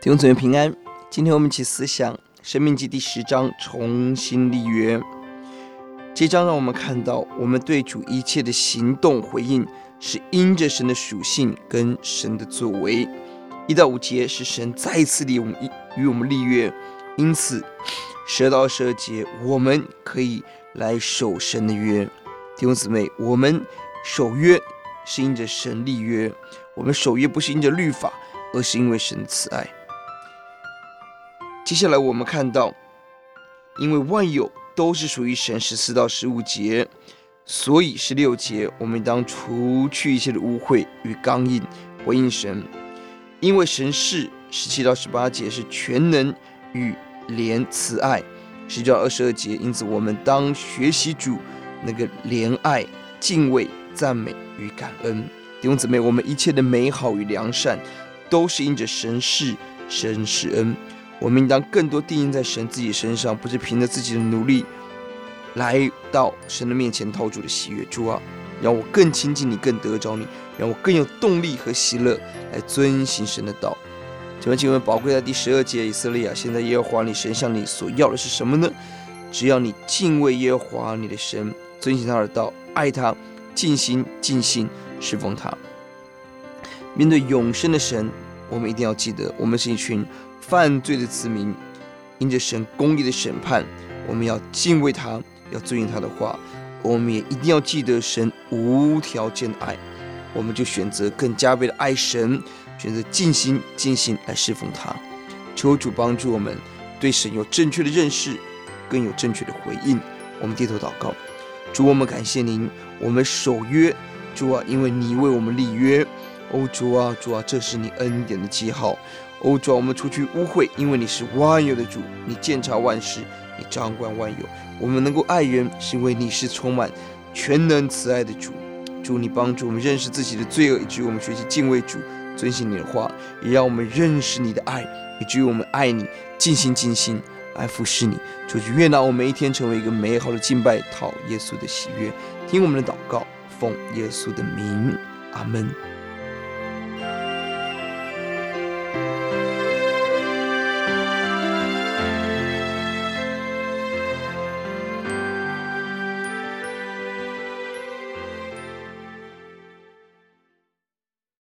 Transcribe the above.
弟兄姊妹平安，今天我们一起思想《生命记》第十章，重新立约。这章让我们看到，我们对主一切的行动回应，是因着神的属性跟神的作为。一到五节是神再次立我们与我们立约，因此十二到十二节我们可以来守神的约。弟兄姊妹，我们守约是因着神立约，我们守约不是因着律法，而是因为神的慈爱。接下来我们看到，因为万有都是属于神，十四到十五节，所以十六节我们当除去一切的污秽与刚硬，回应神。因为神是十七到十八节是全能与怜慈爱，十九到二十二节，因此我们当学习主那个怜爱、敬畏、赞美与感恩。弟兄姊妹，我们一切的美好与良善，都是因着神是神是恩。我们应当更多定睛在神自己身上，不是凭着自己的努力来到神的面前讨主的喜悦。主啊，让我更亲近你，更得着你，让我更有动力和喜乐来遵行神的道。请问，请问，宝贵在第十二节，以色列啊，现在耶和华你神向你所要的是什么呢？只要你敬畏耶和华你的神，遵行他的道，爱他，尽心尽心侍奉他。面对永生的神，我们一定要记得，我们是一群。犯罪的子民，因着神公义的审判，我们要敬畏他，要遵行他的话。我们也一定要记得神无条件的爱，我们就选择更加倍的爱神，选择尽心尽心来侍奉他。求主帮助我们对神有正确的认识，更有正确的回应。我们低头祷告，主，我们感谢您，我们守约，主啊，因为你为我们立约。欧，主啊，主啊，这是你恩典的记号。欧，主啊，我们除去污秽，因为你是万有的主，你鉴察万事，你掌管万有。我们能够爱人，是因为你是充满全能慈爱的主。主，你帮助我们认识自己的罪恶，以至于我们学习敬畏主，遵行你的话，也让我们认识你的爱，以至于我们爱你，尽心尽心来服侍你。主，愿让我们一天成为一个美好的敬拜，讨耶稣的喜悦。听我们的祷告，奉耶稣的名，阿门。